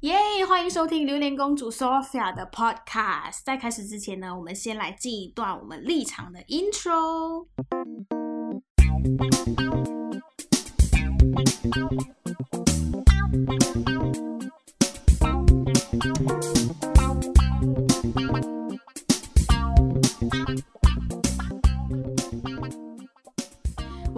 耶欢迎收听榴莲公主 Sophia 的 Podcast。在开始之前呢，我们先来进一段我们立场的 Intro。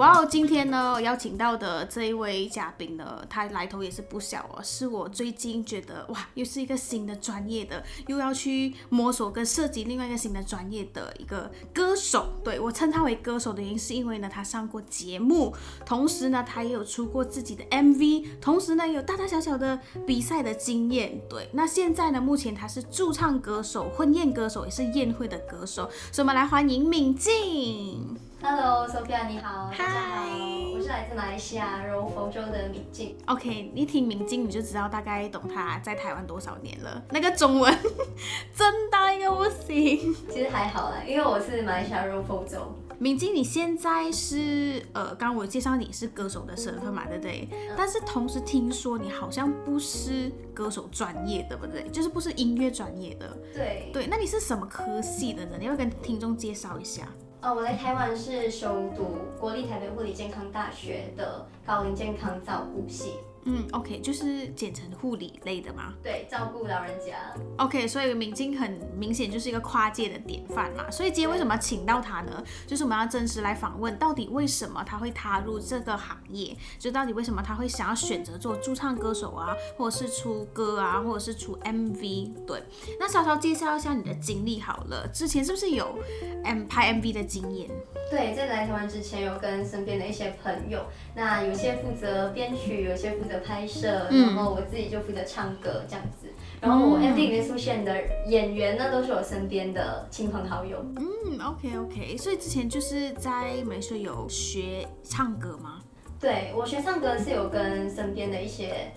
哇哦，今天呢邀请到的这一位嘉宾呢，他来头也是不小哦，是我最近觉得哇，又是一个新的专业的，又要去摸索跟涉及另外一个新的专业的一个歌手。对我称他为歌手的原因，是因为呢他上过节目，同时呢他也有出过自己的 MV，同时呢有大大小小的比赛的经验。对，那现在呢目前他是驻唱歌手、婚宴歌手，也是宴会的歌手，所以我们来欢迎敏静。Hello，Sophia，你好，大家好，嗨我是来自马来西亚柔佛州的敏静。OK，你听敏静你就知道大概懂他在台湾多少年了。那个中文 真的一个不行。其实还好啦，因为我是马来西亚柔佛州。敏静，你现在是呃，刚刚我介绍你是歌手的身份嘛，对不对？但是同时听说你好像不是歌手专业，对不对？就是不是音乐专业的。对，对，那你是什么科系的呢？你要跟听众介绍一下。呃，我来台湾是修读国立台北护理健康大学的高龄健康照顾系，嗯，OK，就是简称护理类的嘛。对，照顾老人家。OK，所以明晶很明显就是一个跨界的典范嘛。所以今天为什么要请到他呢？就是我们要真实来访问，到底为什么他会踏入这个行业？就到底为什么他会想要选择做驻唱歌手啊，或者是出歌啊，或者是出 MV？对，那稍稍介绍一下你的经历好了。之前是不是有 M 拍 MV 的经验？对，在来台湾之前有跟身边的一些朋友，那有些负责编曲，有些负责拍摄，嗯然后我自己就负责唱歌这样子。然后我 MV 里面出现的演员呢，都是我身边的亲朋好友。嗯，OK OK，所以之前就是在美术有学唱歌吗？对我学唱歌是有跟身边的一些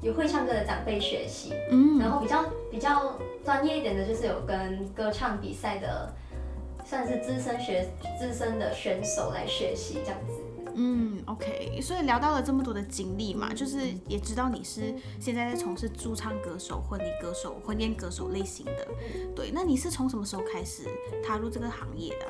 有会唱歌的长辈学习，嗯然后比较比较专业一点的，就是有跟歌唱比赛的，算是资深学资深的选手来学习这样子。嗯，OK，所以聊到了这么多的经历嘛，就是也知道你是现在在从事驻唱歌手、婚礼歌手、婚宴歌手类型的。对，那你是从什么时候开始踏入这个行业的？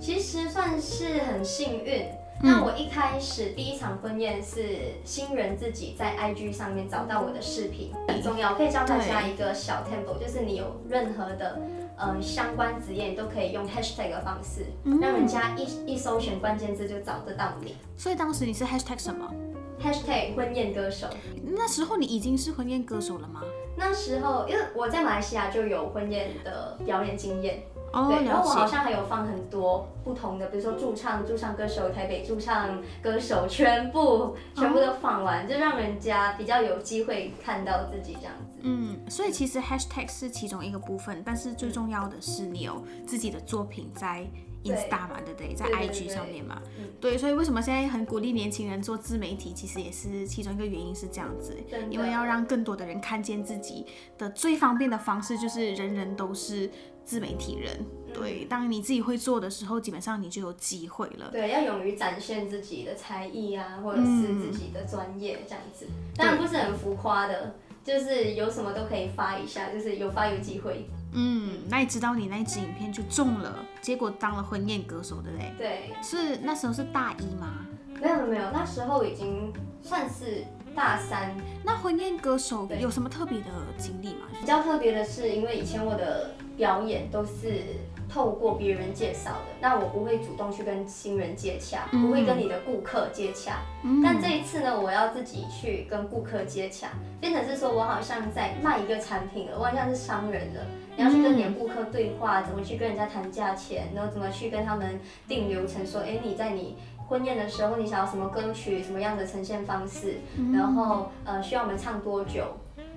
其实算是很幸运。嗯那我一开始第一场婚宴是新人自己在 IG 上面找到我的视频，很重要，可以教大家一个小 temple，就是你有任何的呃相关职业，都可以用 hashtag 的方式，嗯让人家一一搜寻关键字就找得到你。所以当时你是 hashtag 什么？hashtag 婚宴歌手。那时候你已经是婚宴歌手了吗？那时候，因为我在马来西亚就有婚宴的表演经验，哦，对，然后我好。像还有放很多不同的，比如说驻唱、驻唱歌手、台北驻唱歌手，全部全部都放完，就让人家比较有机会看到自己这样子。嗯，所以其实 hashtag 是其中一个部分，但是最重要的是你有自己的作品在 Insta 嘛，对不对？在 IG 上面嘛，嗯对，所以为什么现在很鼓励年轻人做自媒体，其实也是其中一个原因是这样子，因为要让更多的人看见自己的最方便的方式就是人人都是自媒体人。嗯对，当你自己会做的时候，基本上你就有机会了。对，要勇于展现自己的才艺啊，或者是嗯自己的专业这样子。当然不是很浮夸的，就是有什么都可以发一下，就是有发有机会。嗯，那你知道你那一支影片就中了，结果当了婚宴歌手，对不对？对，是那时候是大一吗？没有没有，那时候已经算是大三。那婚宴歌手有什么特别的经历吗？比较特别的是，因为以前我的表演都是透过别人介绍的，那我不会主动去跟新人接洽，嗯不会跟你的顾客接洽。嗯但这一次呢，我要自己去跟顾客接洽，变成是说我好像在卖一个产品了，我好像是商人了。你要去跟你的顾客对话，怎么去跟人家谈价钱，然后怎么去跟他们定流程，说，哎，你在你婚宴的时候，你想要什么歌曲，什么样的呈现方式，嗯然后呃需要我们唱多久，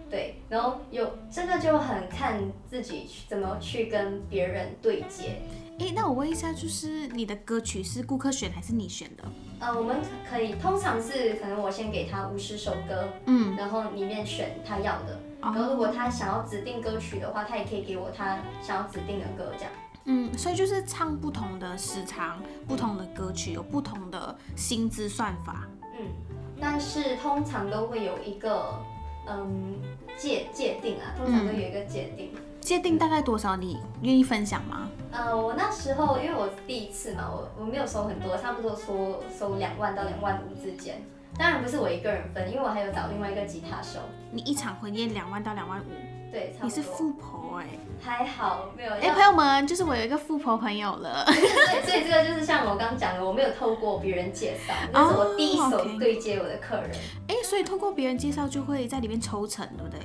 对，然后有这个就很看自己去怎么去跟别人对接。诶，那我问一下，就是你的歌曲是顾客选还是你选的？呃，我们可以通常是可能我先给他五十首歌，嗯，然后里面选他要的，然后如果他想要指定歌曲的话，他也可以给我他想要指定的歌这样。嗯，所以就是唱不同的时长、不同的歌曲，有不同的薪资算法。嗯，但是通常都会有一个嗯界界定啊，通常都有一个界定。界定大概多少？你愿意分享吗？呃，我那时候因为我第一次嘛，我我没有收很多，差不多收收两万到两万五之间。当然不是我一个人分，因为我还有找另外一个吉他手。你一场婚宴两万到两万五，对，差不多。你是富婆哎、还好没有。哎、朋友们，就是我有一个富婆朋友了。所以所以这个就是像我刚讲的，我没有透过别人介绍，那是我第一手对接我的客人。哎、所以透过别人介绍就会在里面抽成，对不对？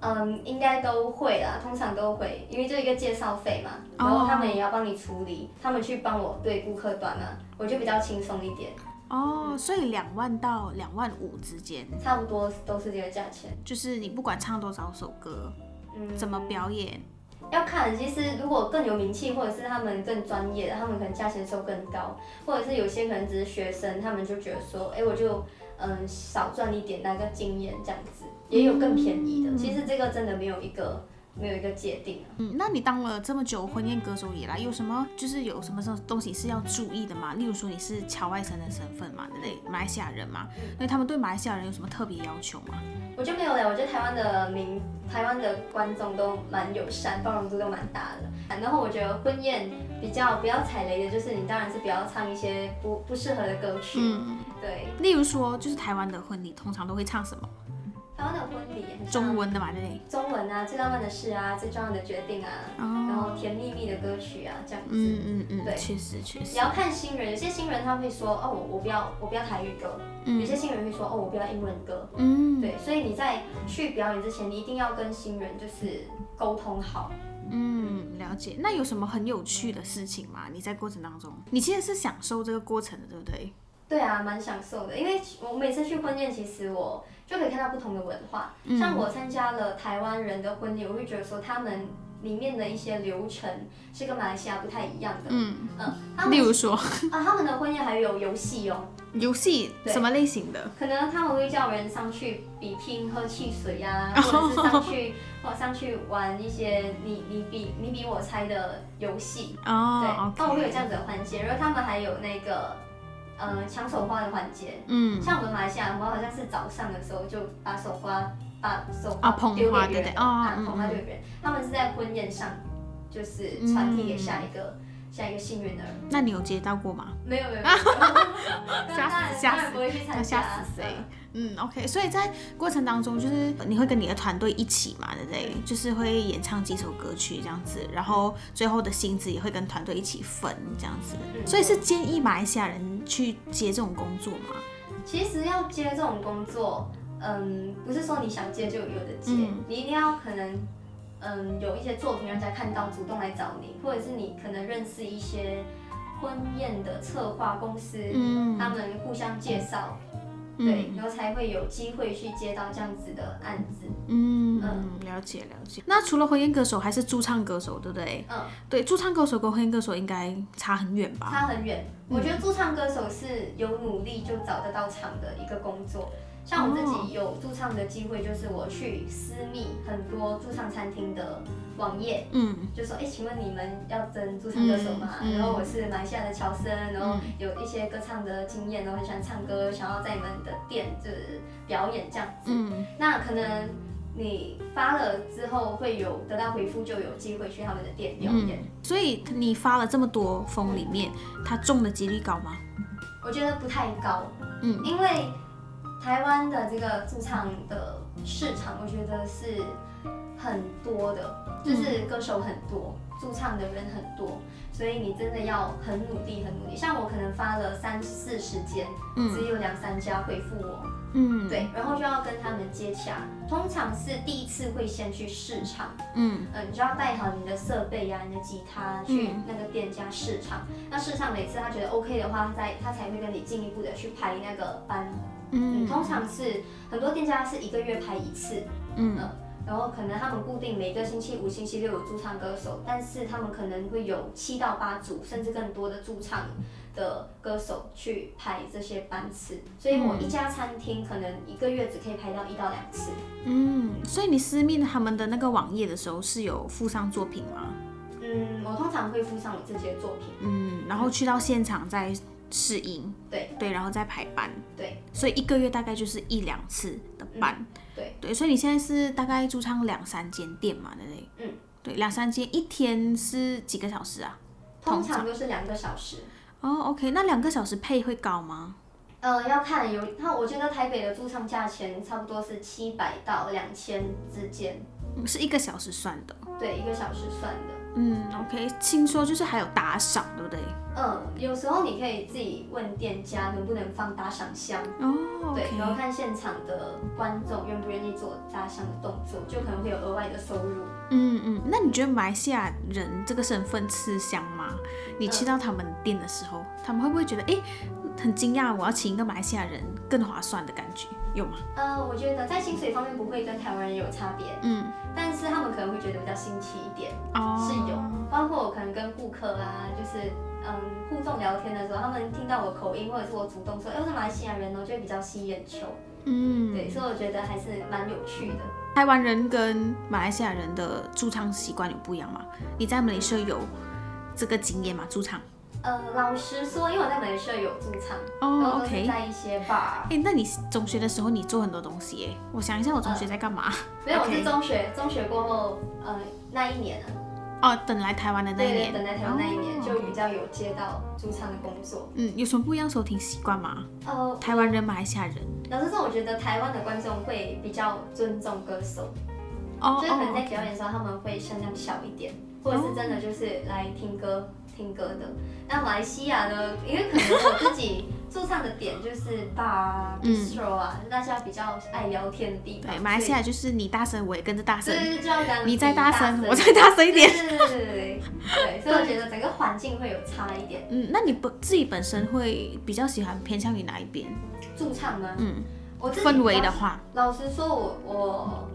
嗯，应该都会啦，通常都会，因为这一个介绍费嘛，然后他们也要帮你处理，他们去帮我对顾客端嘛，我就比较轻松一点，哦，所以两万到两万五之间，差不多都是这个价钱。就是你不管唱多少首歌，嗯，怎么表演，要看，其实如果更有名气，或者是他们更专业的，他们可能价钱收更高，或者是有些可能只是学生，他们就觉得说，哎、我就嗯少赚一点那个经验这样子，也有更便宜的。其实这个真的没有一个没有一个界定啊。嗯，那你当了这么久婚宴歌手以来，有什么就是有什么东西是要注意的吗？例如说你是侨外生的身份嘛，对不对？马来西亚人嘛，那他们对马来西亚人有什么特别要求吗？我就没有嘞，我觉得台湾的民台湾的观众都蛮友善，包容度都蛮大的。然后我觉得婚宴比较不要踩雷的，就是你当然是不要唱一些不不适合的歌曲。嗯，对，例如说就是台湾的婚礼通常都会唱什么？中文的嘛，对不对？中文啊，最浪漫的事啊，最重要的决定啊，然哦，后甜蜜蜜的歌曲啊，这样子。嗯嗯嗯，对确实确实也，要看新人，有些新人他会说，哦，我我不要我不要台语歌，有嗯些新人会说，哦，我不要英文歌。嗯对，所以你在去表演之前，你一定要跟新人就是沟通好。嗯，了解。那有什么很有趣的事情吗？你在过程当中，你其实是享受这个过程的，对不对？对啊，蛮享受的，因为我每次去婚宴，其实我就可以看到不同的文化。嗯像我参加了台湾人的婚礼，我会觉得说他们里面的一些流程是跟马来西亚不太一样的。嗯，嗯，他们例如说 啊，他们的婚宴还有游戏哦，游戏什么类型的？可能他们会叫人上去比拼喝汽水呀、或者是上去 或上去玩一些你你比你比我猜的游戏哦。对，哦那我会有这样子的环节，然后他们还有那个呃抢手花的环节。嗯，像我们马来西亚，我们好像是早上的时候就把手花把手啊花丢捧花给别人啊，嗯捧花丢给别人。他们是在婚宴上，就是传递给下一个、下一个幸运的人。那你有接到过吗？没有没有，吓死然吓死要吓死谁嗯？嗯，OK，所以在过程当中，就是你会跟你的团队一起嘛，对不对？就是会演唱几首歌曲这样子，然后最后的薪资也会跟团队一起分这样子。嗯所以是建议马来西亚人去接这种工作吗？其实要接这种工作，嗯，不是说你想接就有的接，嗯你一定要可能，嗯，有一些作品让人家看到，主动来找你，或者是你可能认识一些婚宴的策划公司，嗯他们互相介绍，对，然后才会有机会去接到这样子的案子。嗯嗯了解了解。那除了婚宴歌手，还是驻唱歌手，对不对？嗯，对，驻唱歌手跟婚宴歌手应该差很远吧？差很远。我觉得驻唱歌手是有努力就找得到场的一个工作。像我自己有驻唱的机会，就是我去私密很多驻唱餐厅的网页，嗯就说，哎、请问你们要征驻唱歌手吗？嗯嗯然后我是马来西亚的乔森，然后有一些歌唱的经验，然后很喜欢唱歌，想要在你们的店就是表演这样子。嗯那可能你发了之后会有得到回复，就有机会去他们的店表演。嗯。所以你发了这么多封里面，他中的几率高吗？我觉得不太高，嗯因为台湾的这个驻唱的市场，我觉得是很多的，就是歌手很多，驻唱的人很多，所以你真的要很努力，很努力。像我可能发了三四十间，嗯。只有两三家回复我，嗯，对，然后就要跟他们接洽。通常是第一次会先去试唱，嗯嗯，你就要带好你的设备呀、你的吉他去嗯那个店家试唱。那试唱每次他觉得 OK 的话，他再他才会跟你进一步的去排那个班。嗯，嗯通常是很多店家是一个月排一次，嗯然后可能他们固定每个星期五、星期六有驻唱歌手，但是他们可能会有七到八组甚至更多的驻唱的歌手去排这些班次，所以我一家餐厅可能一个月只可以排到一到两次。嗯，所以你私密他们的那个网页的时候是有附上作品吗？嗯，我通常会附上我自己的作品。嗯，然后去到现场再试音，对对，然后再排班，对所以一个月大概就是一两次的班，对对，所以你现在是大概驻唱两三间店嘛，对不对？嗯，对，两三间，一天是几个小时啊？通常都是两个小时。哦，OK，那两个小时配会高吗？呃，要看有，那我觉得台北的驻唱价钱差不多是七百到两千之间，嗯是一个小时算的。对，一个小时算的。嗯，OK，听说就是还有打赏，对不对？嗯，有时候你可以自己问店家能不能放打赏箱，哦对，然后看现场的观众愿不愿意做打赏的动作，就可能会有额外的收入。嗯嗯，那你觉得马来西亚人这个身份吃香吗？你去到他们店的时候，他们会不会觉得，哎，很惊讶，我要请一个马来西亚人更划算的感觉，有吗？呃，我觉得在薪水方面不会跟台湾人有差别，嗯，但是他们可能会觉得比较新奇一点，哦，是能跟顾客啊，就是嗯互动聊天的时候，他们听到我口音或者是我主动说，哎，我是马来西亚人哦，就会比较吸眼球，嗯，对，所以我觉得还是蛮有趣的。台湾人跟马来西亚人的驻唱习惯有不一样吗？你在马来西亚有这个经验吗？驻唱？呃，老实说，因为我在马来西亚有驻唱，然哦，OK。在一些 bar，哎，那你中学的时候你做很多东西耶？我想一下，我中学在干嘛？没有，我是中学，中学过后，呃，那一年啊，哦，等来台湾的那一年。等来台湾那一年哦就比较有接到驻唱的工作。嗯，有什么不一样收听习惯吗？呃，台湾人、马来西亚人？老实说，我觉得台湾的观众会比较尊重歌手，哦就是可能在哦，表演的时候他们会声量小一点，或者是真的就是来听歌听歌的。那马来西亚呢，因为可能我自己 驻唱的点就是 bar 啊、嗯 bistro 啊，大家比较爱聊天的地方。对，马来西亚就是你大声，我也跟着大声。你再大声，我再再大声一点。对对对对对对，所以我觉得整个环境会有差一点。嗯，那你本自己本身会比较喜欢偏向于哪一边？驻唱吗？嗯，我自己氛围的话，老实说我，我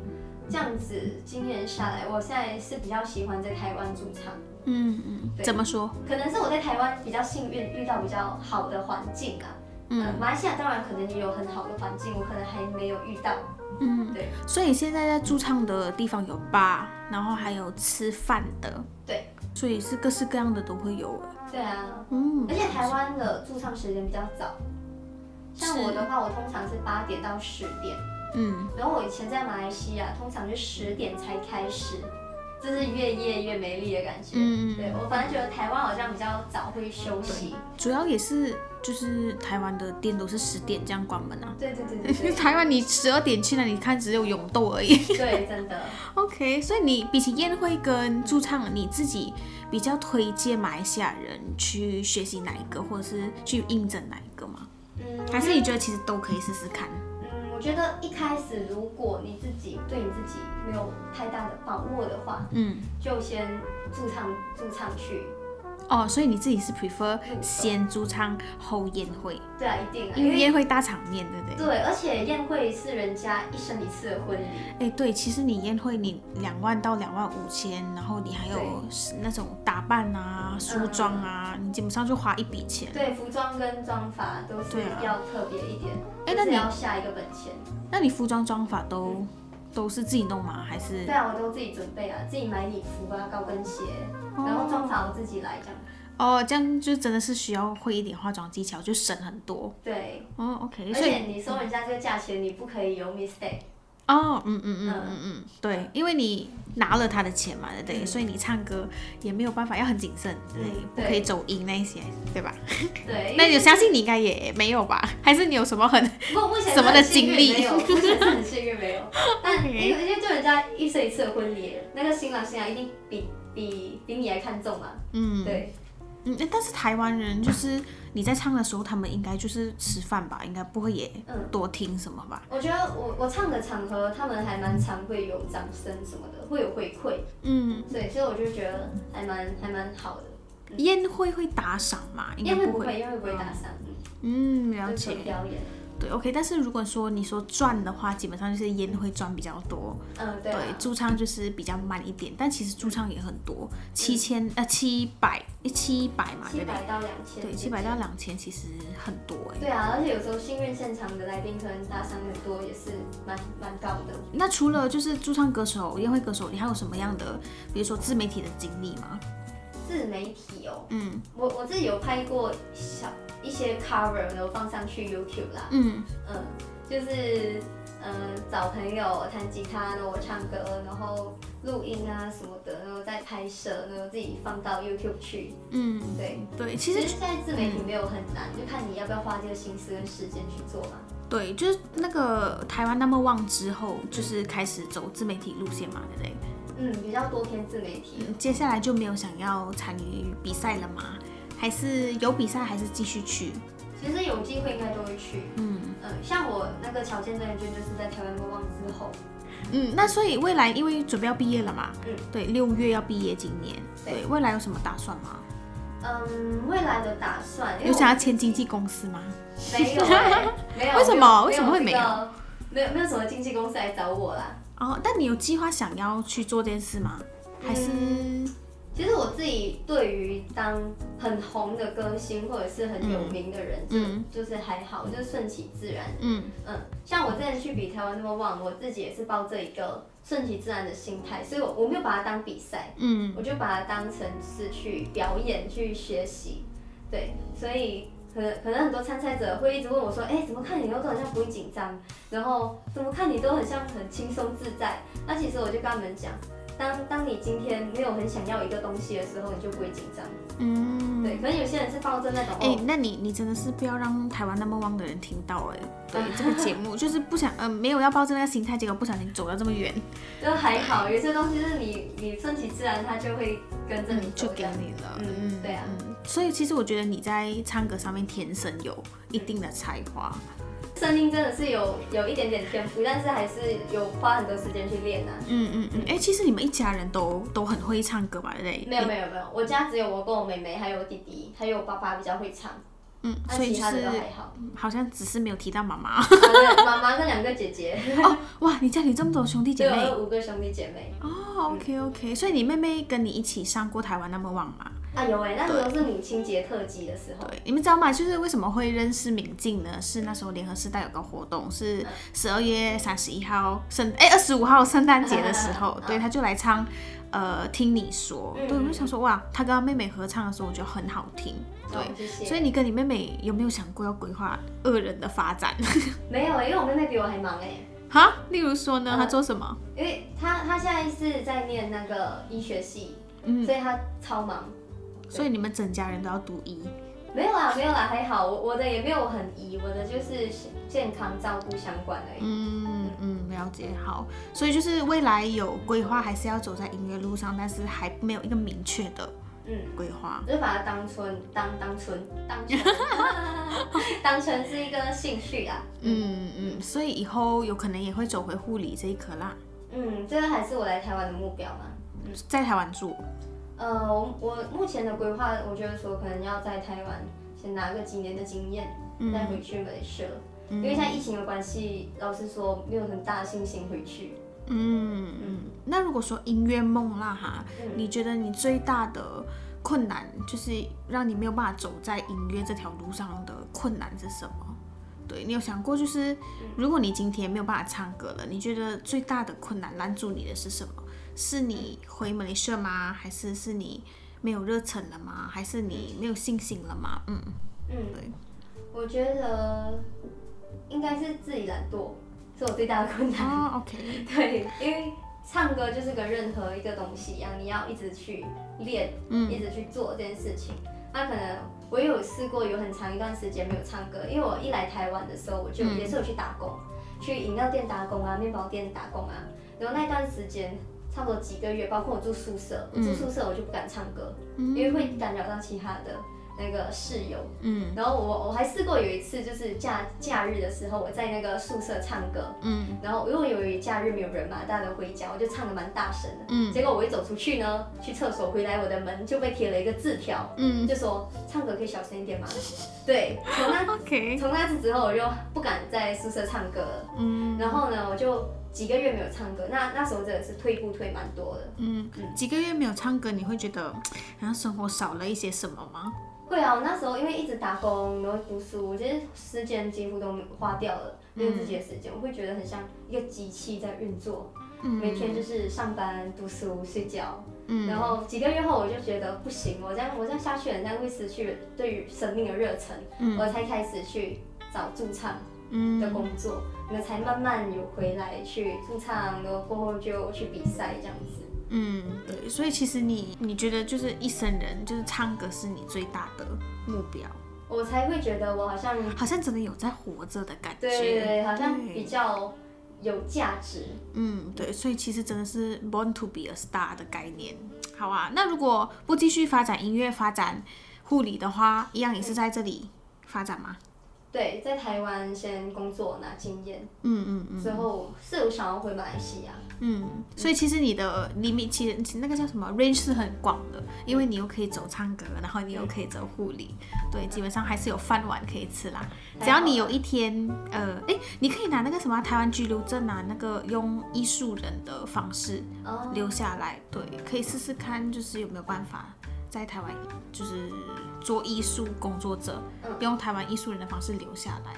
这样子经验下来，我现在是比较喜欢在台湾驻唱。嗯嗯，怎么说？可能是我在台湾比较幸运，遇到比较好的环境啊。嗯、嗯马来西亚当然可能也有很好的环境，我可能还没有遇到。嗯，对所以现在在驻唱的地方有吧，然后还有吃饭的，对，所以是各式各样的都会有。对啊，嗯，而且台湾的驻唱时间比较早。像我的话，我通常是八点到十点，嗯，然后我以前在马来西亚，通常就十点才开始，就是越夜越美丽的感觉。嗯对我反正觉得台湾好像比较早会休息。主要也是就是台湾的店都是十点这样关门啊。对对对对对 台湾你十二点去了，你看只有永豆而已。对，真的。OK，所以你比起宴会跟驻唱，你自己比较推荐马来西亚人去学习哪一个，或者是去应征哪一个吗？嗯，还是你觉得其实都可以试试看？觉得一开始如果你自己对你自己没有太大的把握的话，嗯，就先驻唱驻唱去。哦，所以你自己是 prefer 先驻唱后宴会，对啊，一定啊，因为宴会大场面，对不对？对，而且宴会是人家一生一次的婚礼。哎，对，其实你宴会你两万到两万五千，然后你还有对那种打扮啊、梳妆啊，你基本上就花一笔钱。对，服装跟妆法都是要特别一点，哎那你要下一个本钱。那你服装妆法都都是自己弄吗？还是对啊，我都自己准备啊，自己买礼服啊、高跟鞋，然后妆法我自己来这样。哦，这样就真的是需要会一点化妆技巧，就省很多。对，哦，OK，而且你收人家这个价钱，你不可以有 mistake。哦，嗯嗯嗯嗯嗯，对，因为你拿了他的钱嘛，对不对？嗯所以你唱歌也没有办法，要很谨慎，对，嗯不可以走音那些，对吧？对，那你相信你应该也没有吧？还是你有什么很什么的经历没有，目前是很幸运没有。但 OK 因为因为就人家一生一次的婚礼，那个新郎新娘一定比比比你还看重嘛。嗯对，嗯？但是台湾人就是你在唱的时候，他们应该就是吃饭吧，应该不会也嗯多听什么吧？我觉得我我唱的场合，他们还蛮常会有掌声什么的，会有回馈，嗯，对，所以我就觉得还蛮还蛮好的。宴会会打赏吗？应该不会。宴会不会，宴会不会打赏，嗯，了解。表演。对，OK。但是如果说你说赚的话，基本上就是烟会赚比较多，嗯，对对啊，，驻唱就是比较慢一点，但其实驻唱也很多，七千呃七百七百嘛？七百到两千。对，七百到。两千其实很多哎。对啊，而且有时候幸运现场的来宾可能打赏很多，也是蛮蛮高的。那除了就是驻唱歌手、宴会歌手，你还有什么样的，比如说自媒体的经历吗？自媒体哦，嗯我我自己有拍过小一些 cover，然后放上去 YouTube 啦，嗯嗯，就是嗯找朋友弹吉他，然后我唱歌，然后录音啊什么的，然后再拍摄，然后自己放到 YouTube 去。嗯，对，对，其实现在自媒体没有很难，就看你要不要花这个心思跟时间去做嘛。对，就是那个台湾那么旺之后，就是开始走自媒体路线嘛，对不对？嗯，比较多偏自媒体。嗯接下来就没有想要参与比赛了吗？还是有比赛，还是继续去？其实有机会应该都会去。嗯嗯，像我那个乔健真人圈就是在台湾莫忘之后，嗯，那所以未来因为准备要毕业了嘛，嗯，对，六月要毕业，今年，对对，未来有什么打算吗？嗯，未来的打算有想要签经纪公司吗？没有、欸，没有。为什么为什么会没有这个没有没有什么经纪公司来找我啦。哦，但你有计划想要去做这件事吗？还是其实我自己对于当很红的歌星或者是很有名的人，嗯就就是还好，就是顺其自然。嗯嗯，像我之前去比台湾那么旺，我自己也是抱着一个顺其自然的心态，所以我我没有把它当比赛，嗯我就把它当成是去表演、去学习。对，所以可能可能很多参赛者会一直问我说，哎、怎么看你都好像不会紧张，然后怎么看你都很像很轻松自在。那其实我就跟他们讲，当当你今天没有很想要一个东西的时候，你就不会紧张。嗯，对，可能有些人是抱着那种，哎、哦，那你你真的是不要让台湾那么旺的人听到哎、对这个节目 就是不想，嗯、没有要抱着那个心态，结果不小心走到这么远，就还好，有些东西是你你顺其自然，它就会跟着你嗯，就给。你了，嗯对啊。嗯，所以其实我觉得你在唱歌上面天生有一定的才华，声音真的是有有一点点天赋，但是还是有花很多时间去练啊。嗯嗯嗯，哎、其实你们一家人都都很会唱歌吧，对？没有没有没有，我家只有我跟我妹妹，还有我弟弟，还有我爸爸比较会唱，嗯，所以就其他的都是还好。好像只是没有提到妈妈。妈妈跟两个姐姐，哦，哇，你家里这么多兄弟姐妹？有五个兄弟姐妹。哦，OK OK，所以你妹妹跟你一起上过台湾那么旺吗？啊有哎，那时候是母亲节特辑的时候。对，你们知道吗？就是为什么会认识敏静呢？是那时候联合时代有个活动，是十二月三十一号圣哎二十五号圣诞节的时候，对，他就来唱呃听你说，嗯对，我就想说哇，他跟他妹妹合唱的时候，我觉得很好听，对。哦谢谢。所以你跟你妹妹有没有想过要规划二人的发展？没有，因为我妹妹比我还忙哎，哈，例如说呢，嗯她做什么？因为她她现在是在念那个医学系，嗯，所以她超忙。所以你们整家人都要读医。没有啦，没有啦，还好，我我的也没有很疑，我的就是健康照顾相关而已。嗯嗯，了解好，所以就是未来有规划，还是要走在音乐路上，但是还没有一个明确的嗯，规划。我就把它当春当当春当成 当成是一个兴趣啊。嗯嗯，所以以后有可能也会走回护理这一科啦，嗯，这个还是我来台湾的目标嘛。在台湾住。呃，我我目前的规划，我觉得说可能要在台湾先拿个几年的经验，嗯再回去马来西亚。嗯因为现在疫情的关系，老实说没有很大的信心回去。嗯嗯，那如果说音乐梦啦哈，嗯你觉得你最大的困难就是让你没有办法走在音乐这条路上的困难是什么？对你有想过，就是如果你今天没有办法唱歌了，你觉得最大的困难拦住你的是什么？是你回马来西亚吗？还是是你没有热忱了吗？还是你没有信心了吗？嗯，嗯，对，我觉得应该是自己懒惰，是我最大的困难。哦，OK，对，因为唱歌就是跟任何一个东西一样，你要一直去练，嗯一直去做这件事情。那可能我也有试过，有很长一段时间没有唱歌，因为我一来台湾的时候，我就嗯也是有去打工，去饮料店打工啊，面包店打工啊。然后那段时间差不多几个月，包括我住宿舍，我住宿舍我就不敢唱歌，因为会干扰到其他的那个室友。嗯。然后我我还试过有一次，就是假假日的时候，我在那个宿舍唱歌，嗯。然后因为由于假日没有人嘛，大家都回家，我就唱的蛮大声的。嗯。结果我一走出去呢，去厕所回来，我的门就被贴了一个字条，嗯。就说唱歌可以小声一点吗？对，从那 从那次之后，我就不敢在宿舍唱歌了。嗯。然后呢，我就几个月没有唱歌，那那时候真的是退步退蛮多的。嗯，几个月没有唱歌，你会觉得 好像生活少了一些什么吗？会啊，我那时候因为一直打工，然后读书，我觉得时间几乎都花掉了，没有自己的时间，我会觉得很像一个机器在运作。每天就是上班、读书、睡觉。嗯然后几个月后，我就觉得不行，我这样我这样下去，人家会失去对于生命的热忱，嗯我才开始去找驻唱的嗯工作，那才慢慢有回来去驻唱，然后过后就去比赛这样子。嗯，对，所以其实你你觉得就是一生人就是唱歌是你最大的目标，我才会觉得我好像好像真的有在活着的感觉。对对对，好像比较有价值。嗯，对，所以其实真的是 born to be a star 的概念。好啊，那如果不继续发展音乐、发展护理的话，一样也是在这里发展吗？对，在台湾先工作拿经验，嗯嗯嗯之后是有想要回马来西亚。嗯，所以其实你的 limit 其实那个叫什么 range 是很广的，因为你又可以走唱歌，然后你又可以走护理，对，基本上还是有饭碗可以吃啦。只要你有一天，呃，哎，你可以拿那个什么台湾居留证啊，那个用艺术人的方式哦，留下来，对，可以试试看，就是有没有办法在台湾就是做艺术工作者，嗯用台湾艺术人的方式留下来。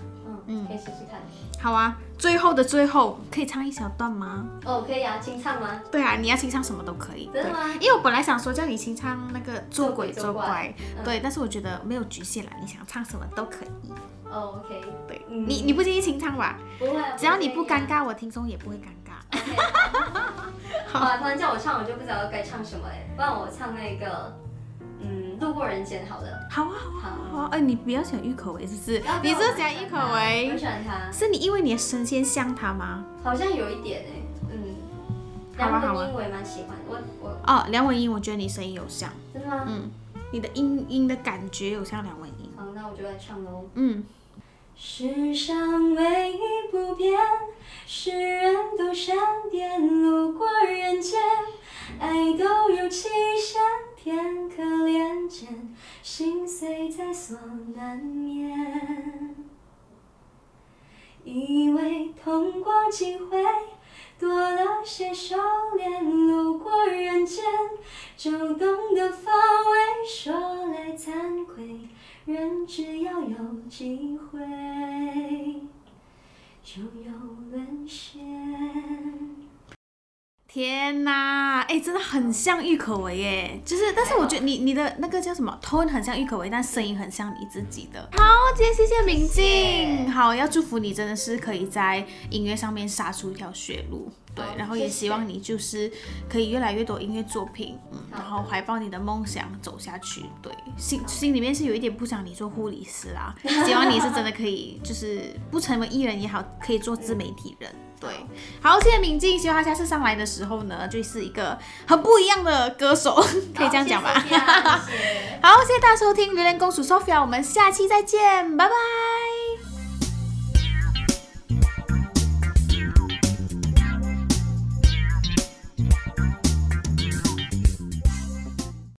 嗯，可以试试看。好啊，最后的最后，可以唱一小段吗？哦，可以啊，清唱吗？对啊，你要清唱什么都可以。真的吗因为我本来想说叫你清唱那个做鬼做做怪对，但是我觉得没有局限啦，你想唱什么都可以。哦，OK，对，嗯你你不介意清唱吧？不会啊，只要你不尴尬。我听众也不会尴尬。好啊，突然叫我唱，我就不知道该唱什么哎，不然我唱那个，嗯，路过人间好了。好啊，好啊，好好啊。哎，你比较喜欢郁可唯是不是你要是喜欢郁可我唯？喜欢他，是你因为你的声线像他吗？好像有一点哎，嗯，梁文音我也蛮喜欢，我我哦，梁文音，我觉得你声音有像，真的吗？嗯，你的音音的感觉有像梁文音。好，那我就来唱喽。嗯，世上唯一不变，是人都善变，路过人间，爱都有期限，天可怜见，心碎在所难免。以为痛过几回，多了些收敛，路过人间，就懂得防卫，说来惭愧。人只要有机会，就有沦陷。天呐，哎，真的很像郁可唯耶，就是，但是我觉得你你的那个叫什么 tone 很像郁可唯，但声音很像你自己的。好，今天谢谢明谢静，谢好，要祝福你真的是可以在音乐上面杀出一条血路，对，然后也希望你就是可以越来越多音乐作品，嗯，然后怀抱你的梦想走下去，对，心心里面是有一点不想你做护理师啦，希望你是真的可以，就是不成为艺人也好，可以做自媒体人。对，好，谢谢敏静，希望他下次上来的时候呢，就是一个很不一样的歌手，可以这样讲吧？好，谢谢大家收听《榴莲公主 Sophia》，我们下期再见，拜拜。